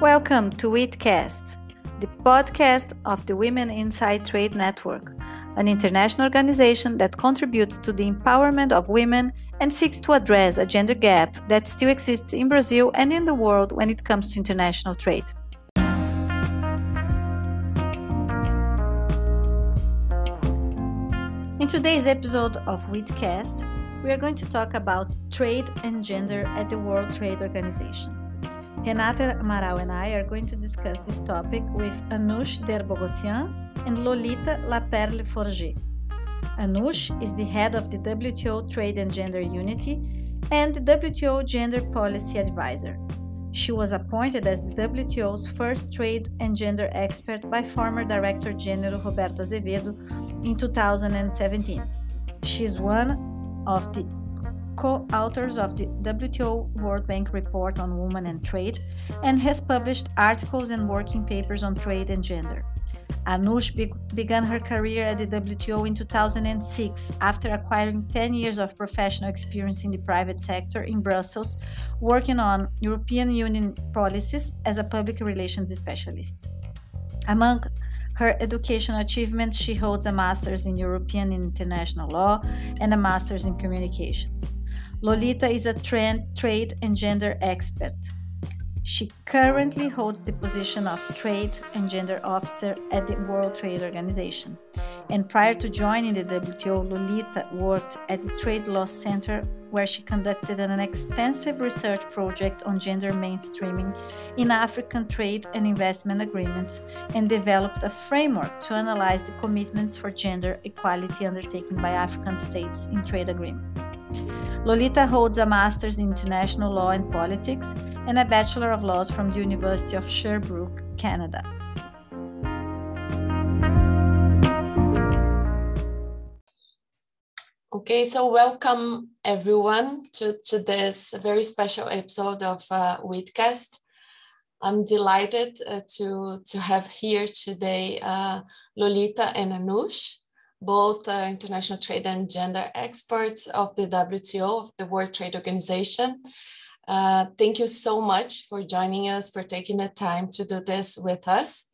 Welcome to WITCast, the podcast of the Women Inside Trade Network, an international organization that contributes to the empowerment of women and seeks to address a gender gap that still exists in Brazil and in the world when it comes to international trade. In today's episode of WITCast, we are going to talk about trade and gender at the World Trade Organization. Renata Amaral and I are going to discuss this topic with Anoush der Boghossian and Lolita Laperle Forget. Anoush is the head of the WTO Trade and Gender Unity and the WTO Gender Policy Advisor. She was appointed as the WTO's first trade and gender expert by former Director General Roberto Azevedo in 2017. She is one of the co authors of the WTO World Bank report on women and trade, and has published articles and working papers on trade and gender. Anoush be- began her career at the WTO in 2006 after acquiring 10 years of professional experience in the private sector in Brussels, working on European Union policies as a public relations specialist. Among her educational achievements, she holds a master's in European and International Law and a master's in Communications. Lolita is a trend, trade and gender expert. She currently holds the position of Trade and Gender Officer at the World Trade Organization. And prior to joining the WTO, Lolita worked at the Trade Law Center, where she conducted an extensive research project on gender mainstreaming in African trade and investment agreements and developed a framework to analyze the commitments for gender equality undertaken by African states in trade agreements. Lolita holds a master's in international law and politics and a bachelor of laws from the University of Sherbrooke, Canada. Okay, so welcome everyone to, to this very special episode of uh. I'm delighted uh, to, to have here today uh, Lolita and Anoush, both uh, international trade and gender experts of the WTO, of the World Trade Organization. Uh, thank you so much for joining us, for taking the time to do this with us.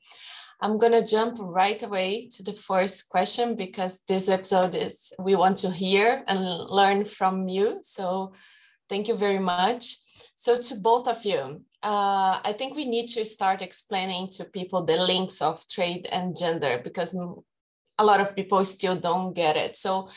I'm going to jump right away to the first question because this episode is we want to hear and learn from you. So, thank you very much. So, to both of you, uh, I think we need to start explaining to people the links of trade and gender because a lot of people still don't get it. So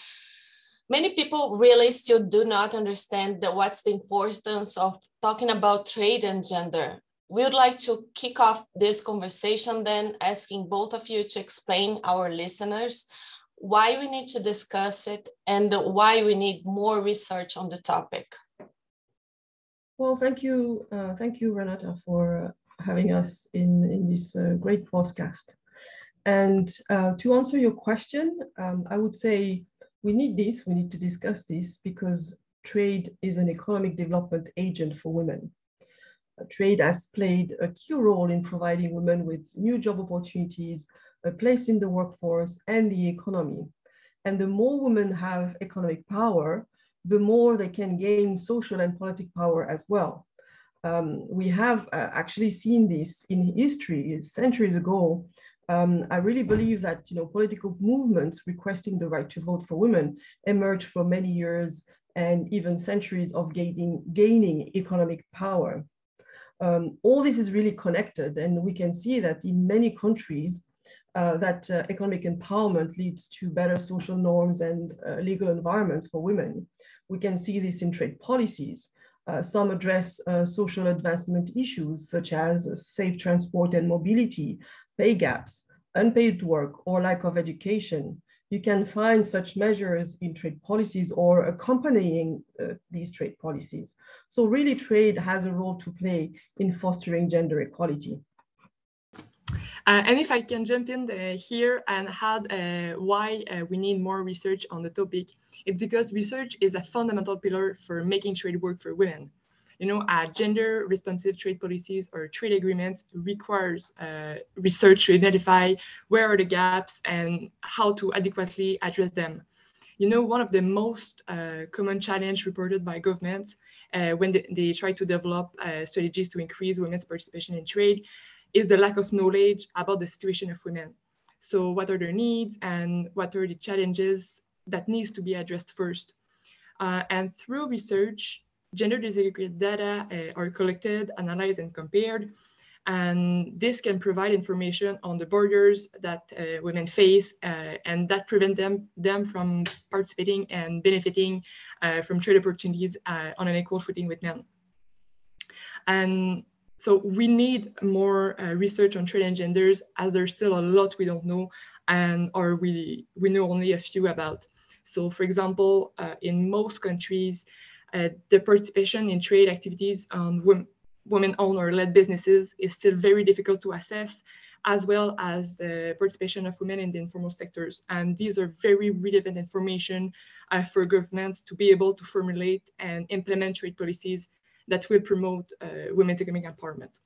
many people really still do not understand the, what's the importance of talking about trade and gender. We would like to kick off this conversation then asking both of you to explain our listeners why we need to discuss it and why we need more research on the topic. Well, thank you, uh, thank you, Renata, for uh, having us in, in this uh, great podcast. And uh, to answer your question, um, I would say we need this, we need to discuss this because trade is an economic development agent for women. Trade has played a key role in providing women with new job opportunities, a place in the workforce and the economy. And the more women have economic power, the more they can gain social and political power as well. Um, we have uh, actually seen this in history centuries ago um, I really believe that you know political movements requesting the right to vote for women emerged for many years and even centuries of gaining, gaining economic power. Um, all this is really connected, and we can see that in many countries, uh, that uh, economic empowerment leads to better social norms and uh, legal environments for women. We can see this in trade policies. Uh, some address uh, social advancement issues such as safe transport and mobility, pay gaps, unpaid work, or lack of education. You can find such measures in trade policies or accompanying uh, these trade policies. So really trade has a role to play in fostering gender equality. Uh, and if I can jump in uh, here and add uh, why uh, we need more research on the topic, it's because research is a fundamental pillar for making trade work for women you know, uh, gender responsive trade policies or trade agreements requires uh, research to identify where are the gaps and how to adequately address them. You know, one of the most uh, common challenge reported by governments uh, when they, they, try to develop uh, strategies to increase women's participation in trade is the lack of knowledge about the situation of women. So what are their needs and what are the challenges that needs to be addressed first? Uh, and through research, gender disaggregated data uh, are collected, analyzed, and compared. And this can provide information on the borders that uh, women face uh, and that prevent them, them from participating and benefiting uh, from trade opportunities uh, on an equal footing with men. And so we need more uh, research on trade and genders as there's still a lot we don't know and or we, we know only a few about. So for example, in most countries, the participation in trade activities on women-owned or led businesses is still very difficult to assess, as well as the participation of women in the informal sectors. And these are very relevant information uh, for governments to be able to formulate and implement trade policies that will promote uh, women's economic empowerment.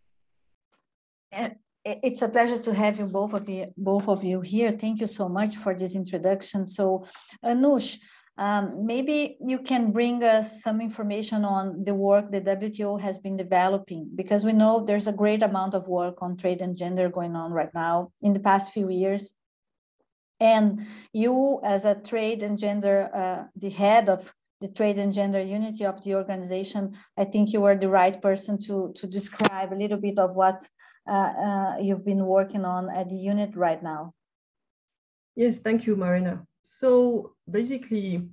And it's a pleasure to have you both of you both of you here. Thank you so much for this introduction. So, Anoush, um, maybe you can bring us some information on the work the WTO has been developing, because we know there's a great amount of work on trade and gender going on right now in the past few years. And you, as a trade and gender, uh, the head of the trade and gender unity of the organization, I think you are the right person to, to describe a little bit of what uh, uh, you've been working on at the unit right now. Yes, thank you, Marina. So basically,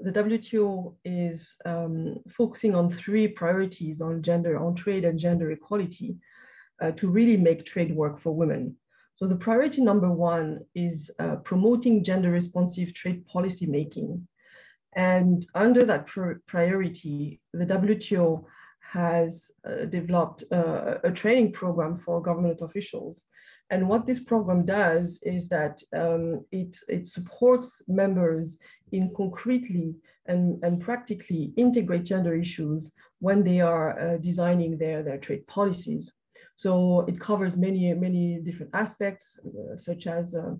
the WTO is um, focusing on three priorities on gender, on trade and gender equality uh, to really make trade work for women. So the priority number one is uh, promoting gender responsive trade policy making. And under that pr priority, the WTO has uh, developed uh, a training program for government officials and what this program does is that um, it, it supports members in concretely and, and practically integrate gender issues when they are uh, designing their, their trade policies. So it covers many, many different aspects, uh, such as uh,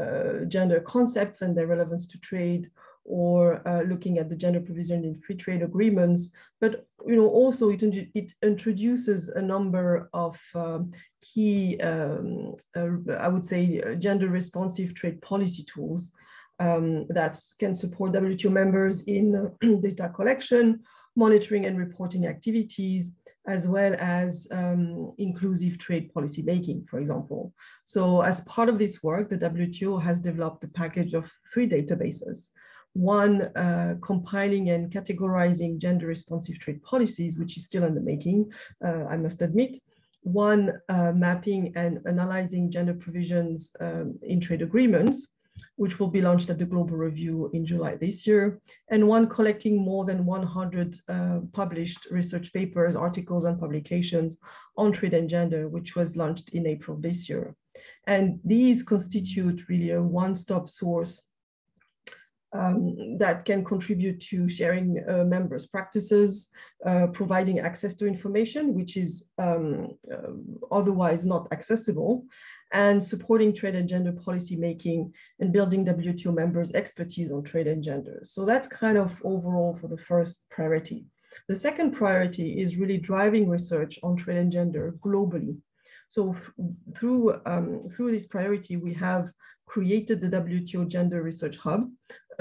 uh gender concepts and their relevance to trade, or uh, looking at the gender provision in free trade agreements, but you know also it, it introduces a number of um, key, um, uh, I would say, uh, gender responsive trade policy tools um, that can support WTO members in data collection, monitoring and reporting activities, as well as um, inclusive trade policy making, for example. So as part of this work, the WTO has developed a package of three databases one uh, compiling and categorizing gender responsive trade policies, which is still in the making, uh, I must admit. One uh, mapping and analyzing gender provisions um, in trade agreements, which will be launched at the Global Review in July this year, and one collecting more than 100 uh, published research papers, articles, and publications on trade and gender, which was launched in April this year. And these constitute really a one-stop source um, that can contribute to sharing uh, members' practices, uh, providing access to information, which is um, uh, otherwise not accessible, and supporting trade and gender policy making and building WTO members' expertise on trade and gender. So that's kind of overall for the first priority. The second priority is really driving research on trade and gender globally. So through, um, through this priority, we have created the WTO Gender Research Hub,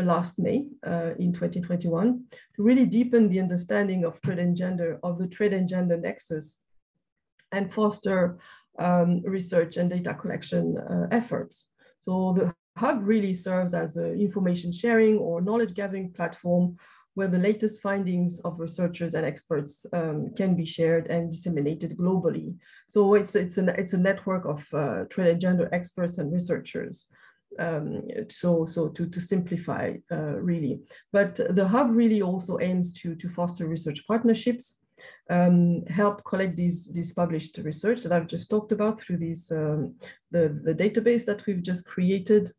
last May uh, in 2021 to really deepen the understanding of trade and gender, of the trade and gender nexus, and foster um, research and data collection uh, efforts. So the hub really serves as an information sharing or knowledge gathering platform where the latest findings of researchers and experts um, can be shared and disseminated globally. So it's, it's, an, it's a network of uh, trade and gender experts and researchers um, so so to, to simplify uh, really. But the hub really also aims to, to foster research partnerships, um, help collect these, these published research that I've just talked about through these, um, the, the database that we've just created,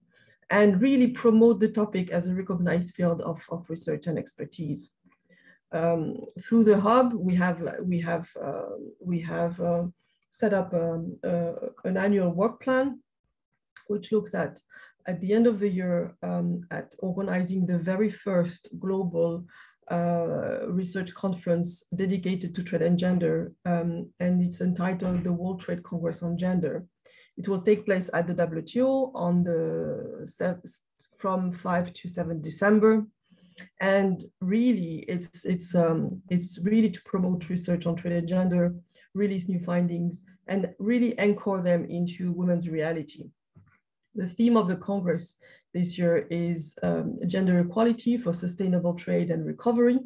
and really promote the topic as a recognized field of, of research and expertise. Um, through the hub, we have, we have, uh, we have uh, set up um, uh, an annual work plan which looks at at the end of the year um, at organizing the very first global uh, research conference dedicated to trade and gender, um, and it's entitled the World Trade Congress on Gender. It will take place at the WTO on the from 5 to 7 December. And really, it's it's um, it's really to promote research on trade and gender, release new findings, and really anchor them into women's reality. The theme of the Congress this year is um, gender equality for sustainable trade and recovery.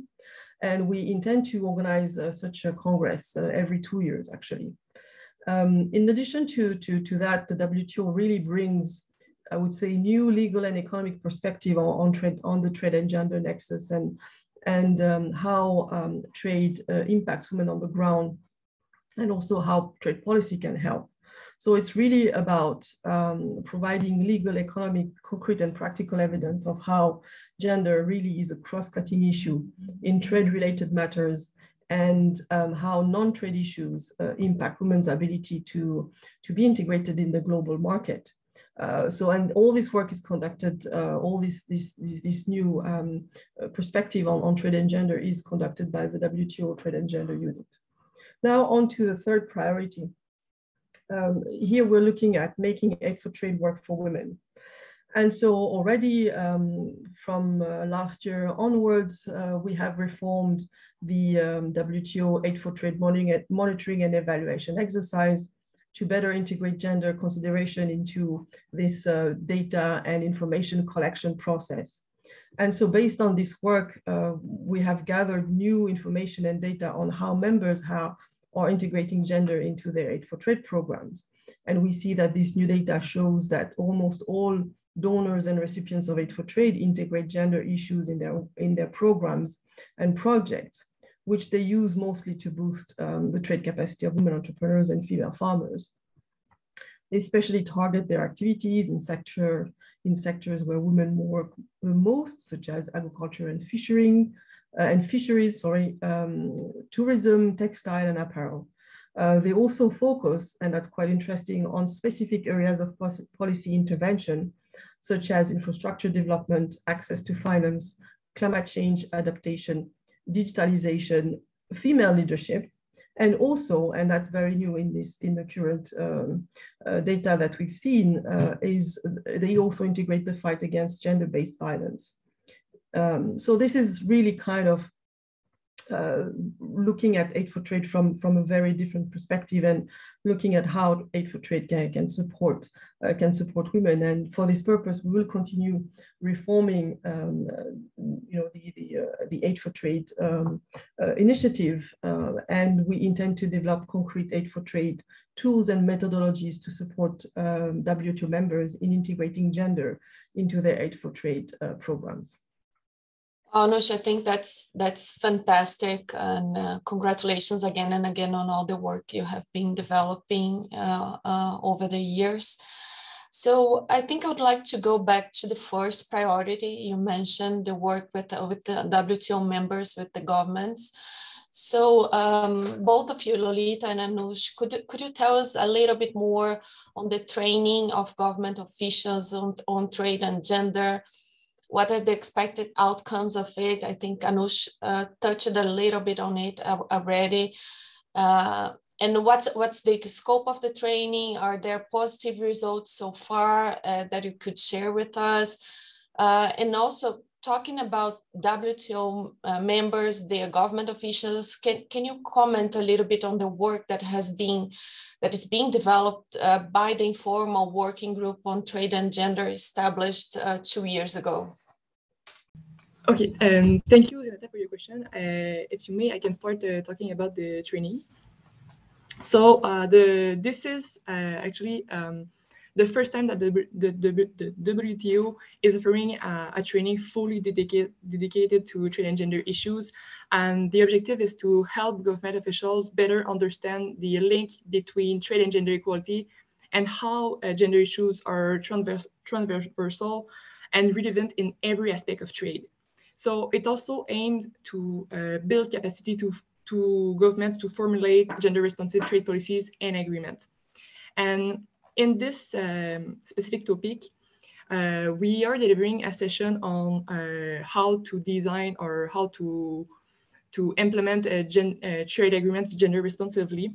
And we intend to organize uh, such a Congress uh, every two years, actually. Um, in addition to, to, to that, the WTO really brings, I would say, new legal and economic perspective on, on, trade, on the trade and gender nexus and, and um, how um, trade uh, impacts women on the ground and also how trade policy can help. So it's really about um, providing legal, economic, concrete, and practical evidence of how gender really is a cross-cutting issue in trade-related matters and um, how non-trade issues uh, impact women's ability to, to be integrated in the global market. Uh, so, and all this work is conducted, uh, all this, this, this new um, uh, perspective on, on trade and gender is conducted by the WTO Trade and Gender Unit. Now on to the third priority, um, here we're looking at making aid for trade work for women. And so already um, from uh, last year onwards, uh, we have reformed the um, WTO Aid for Trade monitoring and evaluation exercise to better integrate gender consideration into this uh, data and information collection process. And so based on this work, uh, we have gathered new information and data on how members have, or integrating gender into their aid for trade programs. And we see that this new data shows that almost all donors and recipients of aid for trade integrate gender issues in their, in their programs and projects, which they use mostly to boost um, the trade capacity of women entrepreneurs and female farmers. They especially target their activities in sector in sectors where women work the most, such as agriculture and fishing, and fisheries, sorry, um, tourism, textile, and apparel. Uh, they also focus, and that's quite interesting, on specific areas of policy intervention, such as infrastructure development, access to finance, climate change adaptation, digitalization, female leadership, and also, and that's very new in this in the current um, uh, data that we've seen, uh, is they also integrate the fight against gender-based violence. Um, so this is really kind of uh, looking at aid for trade from, from a very different perspective and looking at how aid for trade can, can support uh, can support women. And for this purpose, we will continue reforming um, uh, you know the the, uh, the aid for trade um, uh, initiative, uh, and we intend to develop concrete aid for trade tools and methodologies to support um, WTO members in integrating gender into their aid for trade programs. Anoush, I think that's that's fantastic, and uh, congratulations again and again on all the work you have been developing uh, uh, over the years. So I think I would like to go back to the first priority you mentioned, the work with the, with the WTO members, with the governments. So um, both of you, Lolita and Anoush, could could you tell us a little bit more on the training of government officials on, on trade and gender? What are the expected outcomes of it? I think Anoush uh, touched a little bit on it already. Uh, and what's, what's the scope of the training? Are there positive results so far uh, that you could share with us? Uh, and also talking about WTO uh, members, their government officials, can, can you comment a little bit on the work that has been that is being developed uh, by the informal working group on trade and gender established uh, two years ago. Okay, um, thank you, Renata, for your question. Uh, if you may, I can start uh, talking about the training. So uh, the this is actually um, the first time that the, the, the, the WTO is offering a, a training fully dedicated, dedicated to trade and gender issues. And the objective is to help government officials better understand the link between trade and gender equality and how uh, gender issues are transvers transversal and relevant in every aspect of trade. So it also aims to uh, build capacity to, to governments to formulate gender responsive trade policies and agreements. And in this um, specific topic, uh, we are delivering a session on uh, how to design or how to to implement gen, trade agreements gender responsively.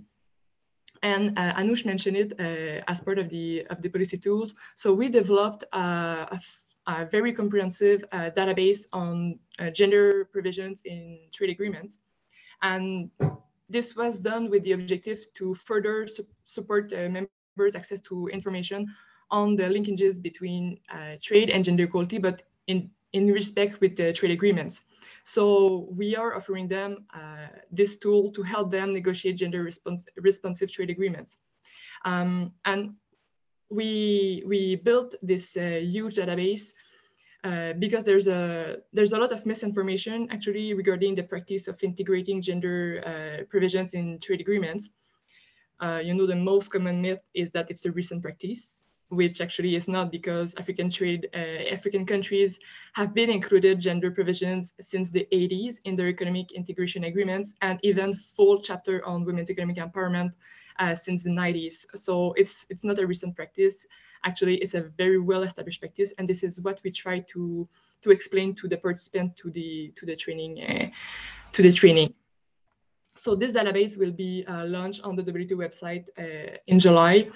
And uh, Anoush mentioned it uh, as part of the of the policy tools. So we developed a, a, very comprehensive uh, database on gender provisions in trade agreements, and this was done with the objective to further su support access to information on the linkages between uh, trade and gender equality, but in, in respect with the trade agreements. So we are offering them uh, this tool to help them negotiate gender respons responsive trade agreements. Um, and we, we built this uh, huge database uh, because there's a there's a lot of misinformation actually regarding the practice of integrating gender uh, provisions in trade agreements. Uh, you know, the most common myth is that it's a recent practice which actually is not because African trade, uh, African countries have been included gender provisions since the 80s in their economic integration agreements and even full chapter on women's economic empowerment uh, since the 90s. So it's it's not a recent practice. Actually, it's a very well-established practice, and this is what we try to to explain to the participant to the to the training uh, to the training. So this database will be uh, launched on the WTO website uh, in July,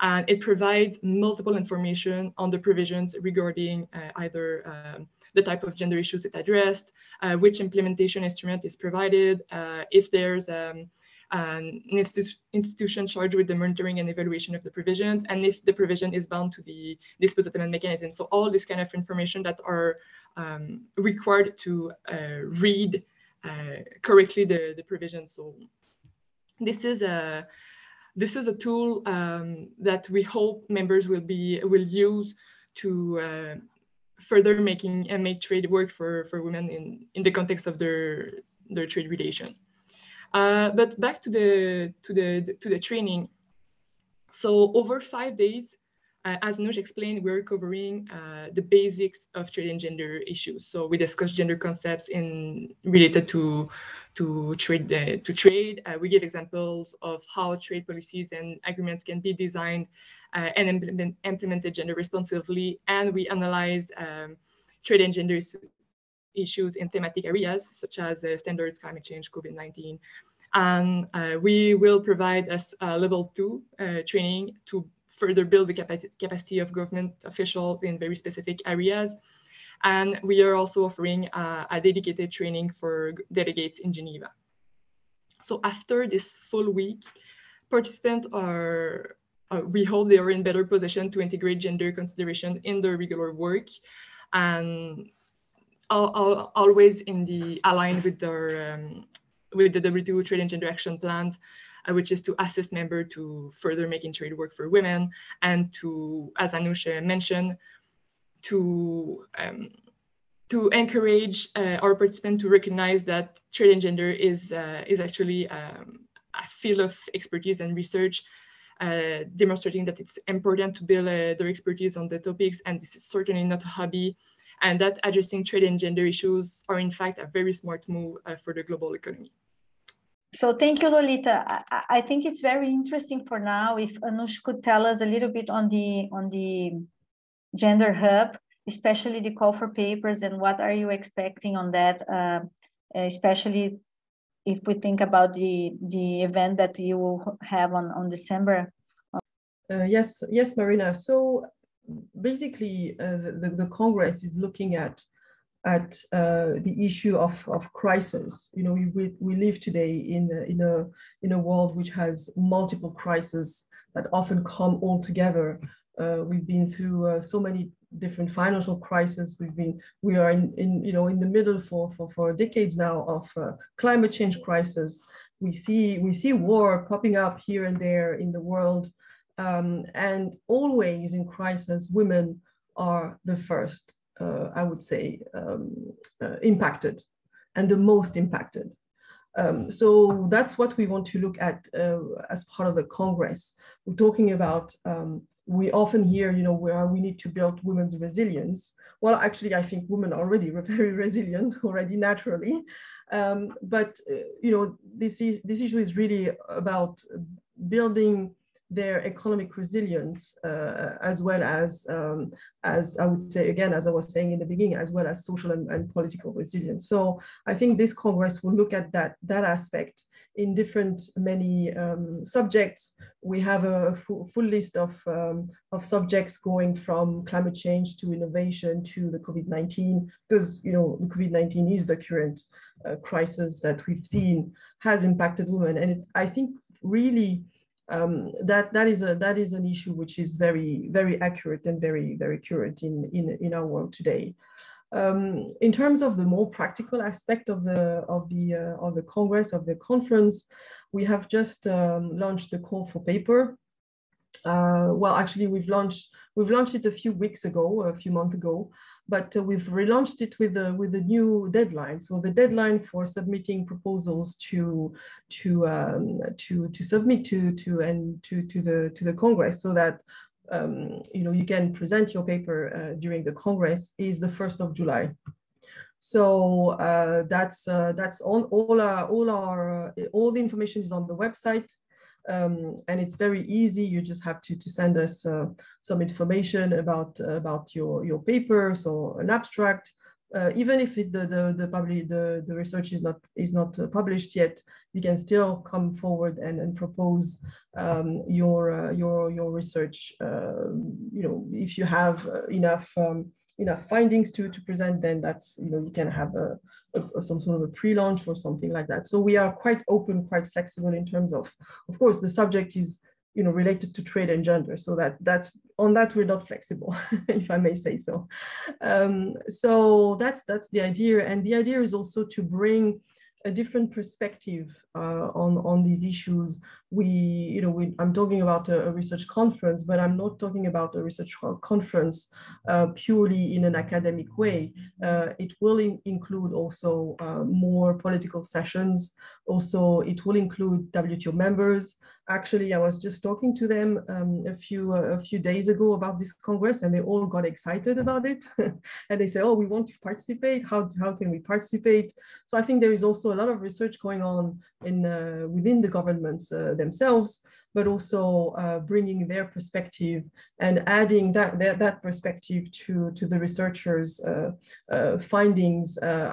and it provides multiple information on the provisions regarding uh, either um, the type of gender issues it addressed, uh, which implementation instrument is provided, uh, if there's um, an institu institution charged with the monitoring and evaluation of the provisions, and if the provision is bound to the dispute settlement mechanism. So all this kind of information that are um, required to uh, read correctly the, the provisions. So this is a this is a tool um, that we hope members will be will use to uh, further making and make trade work for for women in in the context of their their trade relation. Uh, but back to the to the to the training. So over five days, uh, as Anoush explained, we're covering uh, the basics of trade and gender issues. So we discuss gender concepts in related to to trade. Uh, to trade, uh, we give examples of how trade policies and agreements can be designed uh, and implement, implemented gender responsively, and we analyze um, trade and gender issues in thematic areas such as uh, standards, climate change, COVID-19. And we will provide us level two training to further build the capa capacity of government officials in very specific areas. And we are also offering uh, a dedicated training for delegates in Geneva. So after this full week, participants are, uh, we hope they are in better position to integrate gender consideration in their regular work and always in the aligned with their um, with the WTO trade and gender action plans which is to assist member to further making trade work for women and to, as Anusha mentioned, to um, to encourage uh, our participants to recognize that trade and gender is uh, is actually um, a field of expertise and research, uh, demonstrating that it's important to build uh, their expertise on the topics, and this is certainly not a hobby, and that addressing trade and gender issues are in fact a very smart move uh, for the global economy. So thank you, Lolita. I, I, think it's very interesting for now if Anoush could tell us a little bit on the on the gender hub, especially the call for papers and what are you expecting on that, uh, especially if we think about the the event that you will have on on December. Uh, yes, yes, Marina. So basically, uh, the, the Congress is looking at at uh, the issue of, of crisis. You know, we, we live today in in, a, in a world which has multiple crises that often come all together. Uh, we've been through uh, so many different financial crises. We've been, we are in, in, you know, in the middle for, for, for decades now of uh, climate change crisis. We see, we see war popping up here and there in the world. Um, and always in crisis, women are the first I would say, um, uh, impacted and the most impacted. Um, so that's what we want to look at uh, as part of the Congress. We're talking about, um, we often hear, you know, where we need to build women's resilience. Well, actually, I think women already very resilient already naturally. Um, but, uh, you know, this, is, this issue is really about building their economic resilience, uh, as well as, um, as I would say, again, as I was saying in the beginning, as well as social and, and political resilience. So I think this Congress will look at that, that aspect in different many um, subjects. We have a full, full list of, um, of subjects going from climate change to innovation to the COVID-19, because you know the COVID-19 is the current uh, crisis that we've seen has impacted women, and it, I think really um, that that is a that is an issue which is very very accurate and very very current in in in our world today. Um, in terms of the more practical aspect of the of the uh, of the Congress of the conference, we have just um, launched the call for paper. Uh, well, actually, we've launched we've launched it a few weeks ago, a few months ago, but uh, we've relaunched it with a with a new deadline. So the deadline for submitting proposals to to um, to to submit to to and to to the to the Congress, so that um, you know, you can present your paper uh, during the Congress is the 1st of July. So uh, that's uh, that's all our all our uh, all the information is on the website, um, and it's very easy. You just have to to send us uh, some information about about your your paper, so an abstract, uh, even if it, the the the, public, the the research is not is not uh, published yet, you can still come forward and, and propose um, your uh, your your research. Um, you know, if you have uh, enough um, enough findings to to present, then that's you know you can have a, a, some sort of a pre-launch or something like that. So we are quite open, quite flexible in terms of, of course, the subject is you know related to trade and gender. So that that's on that we're not flexible if i may say so. Um, so that's that's the idea. And the idea is also to bring a different perspective uh, on on these issues we you know we, i'm talking about a, a, research conference but i'm not talking about a research conference uh, purely in an academic way uh, it will in, include also uh, more political sessions also it will include wto members actually, I was just talking to them um, a few uh, a few days ago about this congress, and they all got excited about it. and they say, "Oh, we want to participate. How how can we participate?" So I think there is also a lot of research going on in uh, within the governments uh, themselves, but also uh, bringing their perspective and adding that that, that perspective to to the researchers' uh, uh, findings.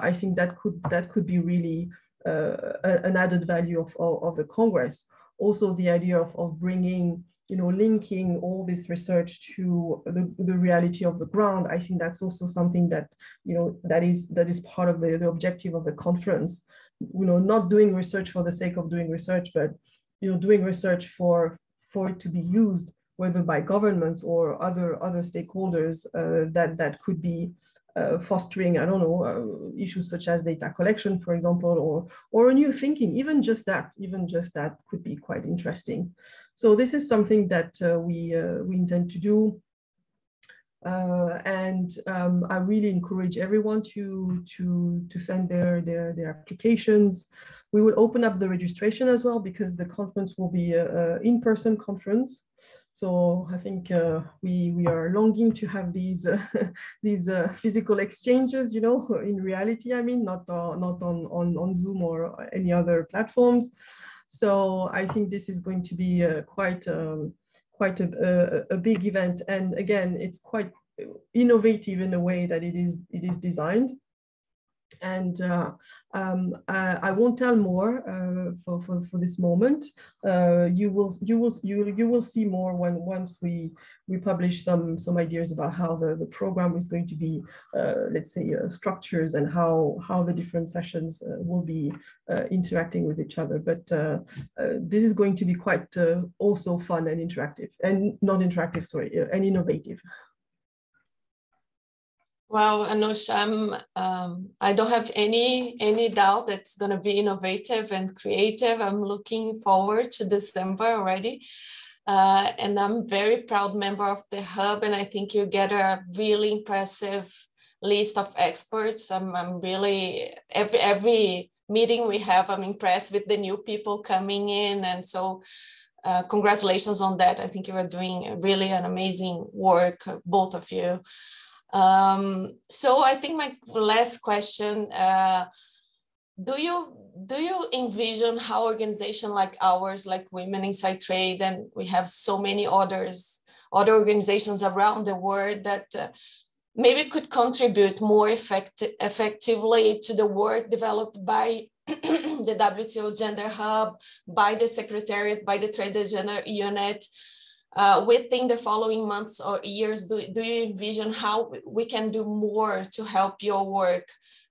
I think that could that could be really an added value of, of, of the Congress also the idea of, of bringing, you know, linking all this research to the, the reality of the ground, I think that's also something that, you know, that is that is part of the, the objective of the conference. You know, not doing research for the sake of doing research, but you know, doing research for for it to be used, whether by governments or other other stakeholders uh, that that could be uh, fostering, I don't know, uh, issues such as data collection, for example, or, or a new thinking, even just that, even just that could be quite interesting. So this is something that uh, we, uh, we intend to do. Uh, and um, I really encourage everyone to, to, to send their, their, their applications. We will open up the registration as well because the conference will be an in-person conference. So I think uh, we we are longing to have these uh, these uh, physical exchanges, you know, in reality. I mean, not uh, not on on on Zoom or any other platforms. So I think this is going to be uh, quite um, quite a, a, a big event, and again, it's quite innovative in the way that it is it is designed and uh, um, I, I, won't tell more uh, for, for, for, this moment. Uh, you will you will you you will see more when once we we publish some some ideas about how the, the program is going to be, uh, let's say, uh, structures and how how the different sessions uh, will be interacting with each other. But this is going to be quite also fun and interactive and not interactive, sorry, and innovative. Well, Anoush, I'm, um, I don't have any any doubt that's going to be innovative and creative. I'm looking forward to December already. Uh, and I'm very proud member of the hub, and I think you get a really impressive list of experts. I'm, I'm really every every meeting we have, I'm impressed with the new people coming in, and so uh, congratulations on that. I think you are doing really an amazing work, both of you. Um, so I think my last question, uh, do you do you envision how organization like ours, like Women Inside Trade, and we have so many others, other organizations around the world that uh, maybe could contribute more effect effectively to the work developed by the WTO Gender Hub, by the Secretariat, by the Trade Gender Unit, uh, within the following months or years, do, do you envision how we can do more to help your work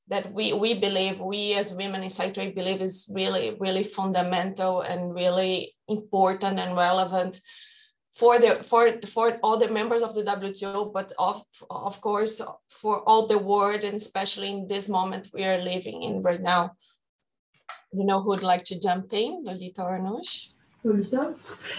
that we, we believe, we as women inside trade believe is really, really fundamental and really important and relevant for the for for all the members of the WTO, but of of course for all the world and especially in this moment we are living in right now. You know who would like to jump in, Lolita or Anoush?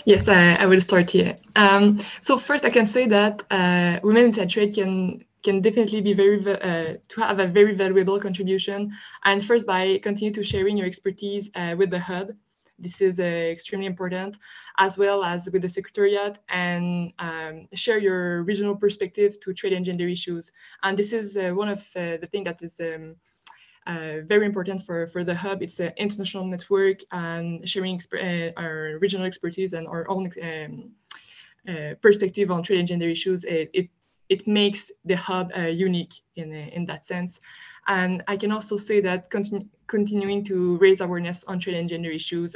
Yes, I, I will start here. Um, so first, I can say that uh, women in trade can can definitely be very uh, to have a very valuable contribution. And first, by continue to sharing your expertise uh, with the hub, this is uh, extremely important, as well as with the secretariat, and um, share your regional perspective to trade and gender issues. And this is uh, one of uh, the things that is. Um, uh, very important for, for the hub. It's an international network and sharing uh, our regional expertise and our own um, uh, perspective on trade and gender issues. It, it, it makes the hub uh, unique in, uh, in that sense. And I can also say that continu continuing to raise awareness on trade and gender issues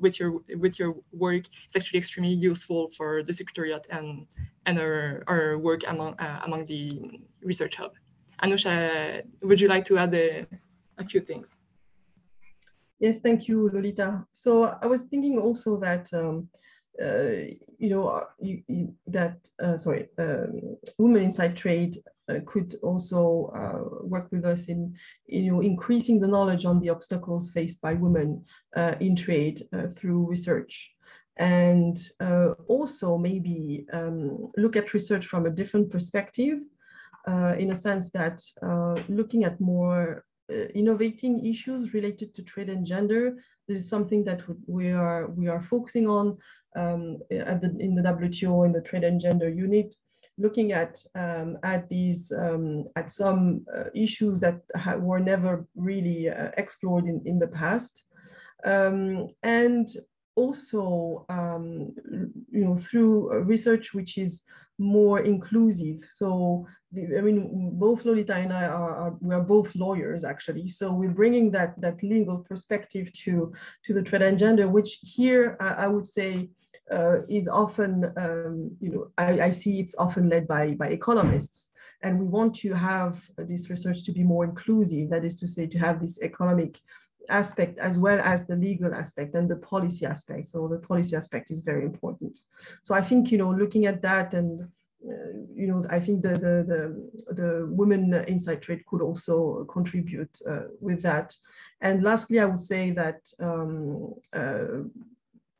with your with your work is actually extremely useful for the Secretariat and, and our, our work among, among the research hub. Anusha, would you like to add a, a few things? Yes, thank you, Lolita. So I was thinking also that, um, uh, you know, uh, you, you, that, uh, sorry, um, Women Inside Trade uh, could also uh, work with us in, you know, increasing the knowledge on the obstacles faced by women uh, in trade through research and uh, also maybe um, look at research from a different perspective uh, in a sense that uh, looking at more uh, innovating issues related to trade and gender. This is something that we are we are focusing on um, at the, in the WTO in the trade and gender unit, looking at um, at these um, at some uh, issues that were never really uh, explored in, in the past, um, and also um, you know through research which is more inclusive. So, I mean, both Lolita and I are, are, we are both lawyers actually. So we're bringing that that legal perspective to to the trade and gender, which here I, I would say uh, is often, um, you know, I, I see it's often led by by economists. And we want to have this research to be more inclusive. That is to say, to have this economic aspect as well as the legal aspect and the policy aspect. So the policy aspect is very important. So I think, you know, looking at that and, uh, you know, I think the, the, the, the, women inside trade could also contribute uh, with that. And lastly, I would say that um, uh,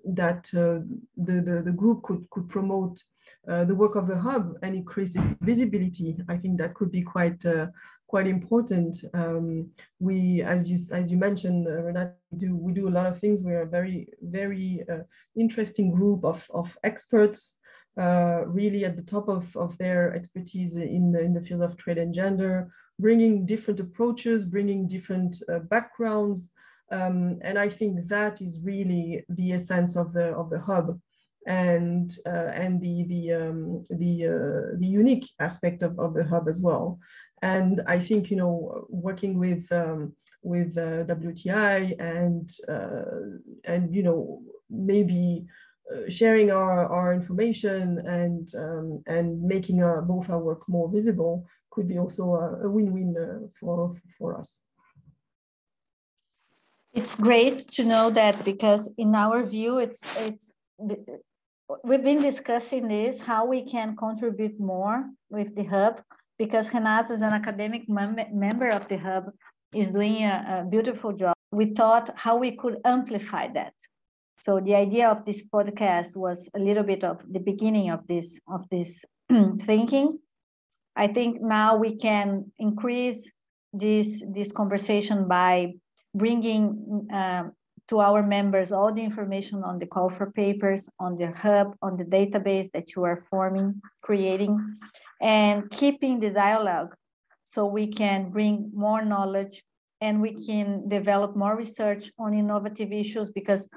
that uh, the, the, the group could, could promote uh, the work of the hub and increase its visibility. I think that could be quite uh, quite important. Um, we, as you as you mentioned, uh, do we do a lot of things. We're a very very uh, interesting group of of experts, uh, really at the top of of their expertise in the in the field of trade and gender, bringing different approaches, bringing different uh, backgrounds, um, and I think that is really the essence of the of the hub and uh, and the the um, the uh, the unique aspect of, of the hub as well. And I think, you know, working with um, with uh, WTI and uh, and you know maybe uh, sharing our, our information and um, and making our, both our work more visible could be also a, a win-win uh, for for us. It's great to know that because in our view, it's it's we've been discussing this how we can contribute more with the hub because Renata is an academic mem member of the hub, is doing a, a beautiful job. We thought how we could amplify that. So the idea of this podcast was a little bit of the beginning of this of this thinking. I think now we can increase this this conversation by bringing um, to our members all the information on the call for papers, on the hub, on the database that you are forming, creating, and keeping the dialogue so we can bring more knowledge and we can develop more research on innovative issues because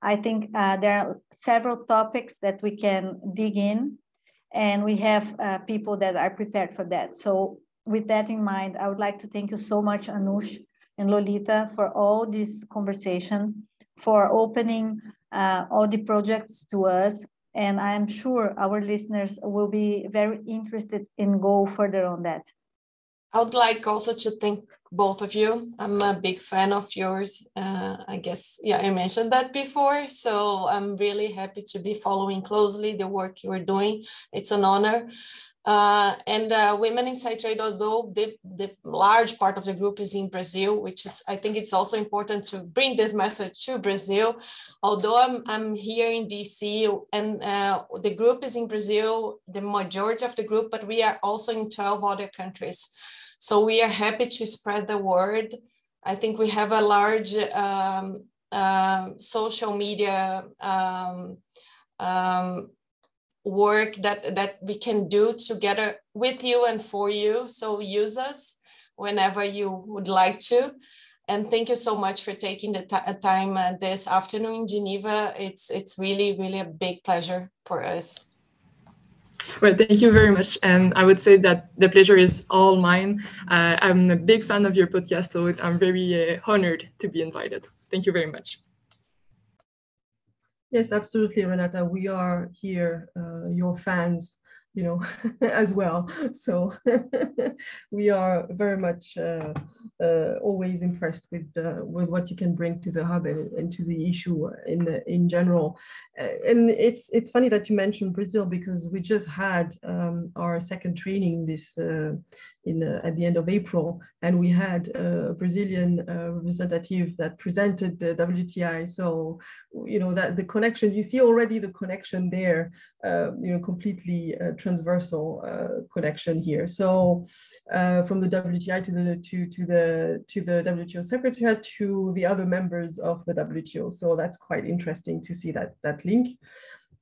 I think uh, there are several topics that we can dig in, and we have uh, people that are prepared for that. So, with that in mind, I would like to thank you so much, Anoush and Lolita, for all this conversation, for opening uh, all the projects to us. And I'm sure our listeners will be very interested in go further on that. I would like also to thank both of you. I'm a big fan of yours. Uh, I guess, yeah, I mentioned that before. So I'm really happy to be following closely the work you are doing. It's an honor. Uh, and uh, Women Inside Trade, although the, the large part of the group is in Brazil, which is, I think it's also important to bring this message to Brazil. Although I'm, I'm here in DC and uh, the group is in Brazil, the majority of the group, but we are also in 12 other countries. So we are happy to spread the word. I think we have a large um, uh, social media um, um, work that, that we can do together with you and for you. So use us whenever you would like to. And thank you so much for taking the time uh, this afternoon in Geneva. It's, it's really, really a big pleasure for us. Well, thank you very much. And I would say that the pleasure is all mine. Uh, I'm a big fan of your podcast, so I'm very uh, honored to be invited. Thank you very much. Yes, absolutely, Renata. We are here, uh, your fans, you know, as well. So we are very much uh, uh, always impressed with uh, with what you can bring to the hub and, and to the issue in the, in general. And it's it's funny that you mentioned Brazil because we just had um, our second training this uh, in uh, at the end of April, and we had a Brazilian representative that presented the WTI. So you know that the connection you see already the connection there, you know, completely transversal connection here. So uh, from the WTI to the to to the to the WTO secretariat to the other members of the WTO. So that's quite interesting to see that that link.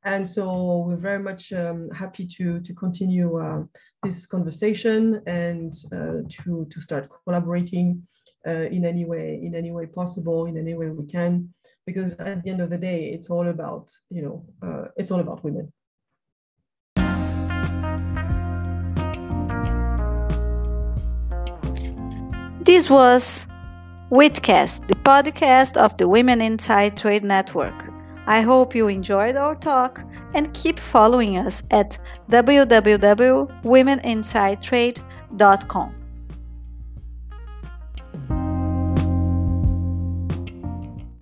And so we're very much um, happy to to continue uh, this conversation and uh, to to start collaborating uh, in any way in any way possible in any way we can because at the end of the day it's all about you know uh, it's all about women. This was WITcast, the podcast of the Women Inside Trade Network. I hope you enjoyed our talk and keep following us at www.womeninsidetrade.com.